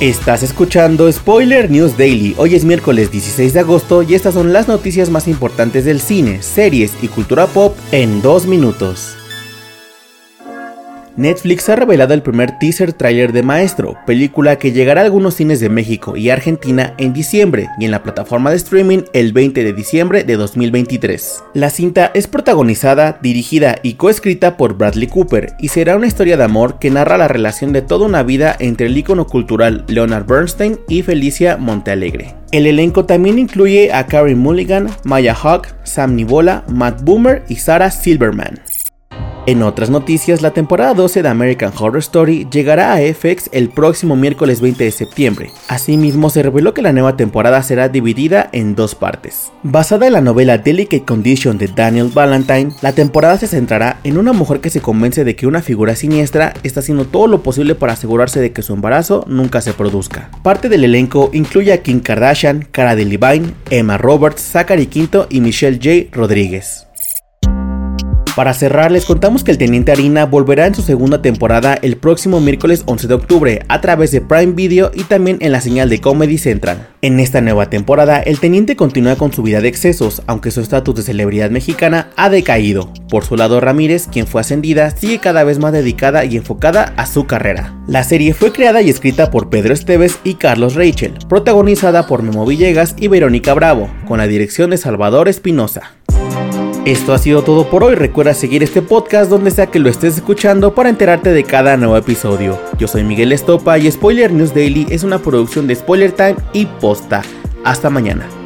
Estás escuchando Spoiler News Daily. Hoy es miércoles 16 de agosto y estas son las noticias más importantes del cine, series y cultura pop en dos minutos. Netflix ha revelado el primer teaser trailer de Maestro, película que llegará a algunos cines de México y Argentina en diciembre y en la plataforma de streaming el 20 de diciembre de 2023. La cinta es protagonizada, dirigida y coescrita por Bradley Cooper y será una historia de amor que narra la relación de toda una vida entre el ícono cultural Leonard Bernstein y Felicia Montealegre. El elenco también incluye a Karen Mulligan, Maya Hawk, Sam Nivola, Matt Boomer y Sarah Silverman. En otras noticias, la temporada 12 de American Horror Story llegará a FX el próximo miércoles 20 de septiembre. Asimismo, se reveló que la nueva temporada será dividida en dos partes. Basada en la novela Delicate Condition de Daniel Valentine, la temporada se centrará en una mujer que se convence de que una figura siniestra está haciendo todo lo posible para asegurarse de que su embarazo nunca se produzca. Parte del elenco incluye a Kim Kardashian, Cara Delevingne, Emma Roberts, Zachary Quinto y Michelle J. Rodríguez. Para cerrar, les contamos que el Teniente Harina volverá en su segunda temporada el próximo miércoles 11 de octubre a través de Prime Video y también en la señal de Comedy Central. En esta nueva temporada, el Teniente continúa con su vida de excesos, aunque su estatus de celebridad mexicana ha decaído. Por su lado, Ramírez, quien fue ascendida, sigue cada vez más dedicada y enfocada a su carrera. La serie fue creada y escrita por Pedro Esteves y Carlos Rachel, protagonizada por Memo Villegas y Verónica Bravo, con la dirección de Salvador Espinosa. Esto ha sido todo por hoy. Recuerda seguir este podcast donde sea que lo estés escuchando para enterarte de cada nuevo episodio. Yo soy Miguel Estopa y Spoiler News Daily es una producción de Spoiler Time y Posta. Hasta mañana.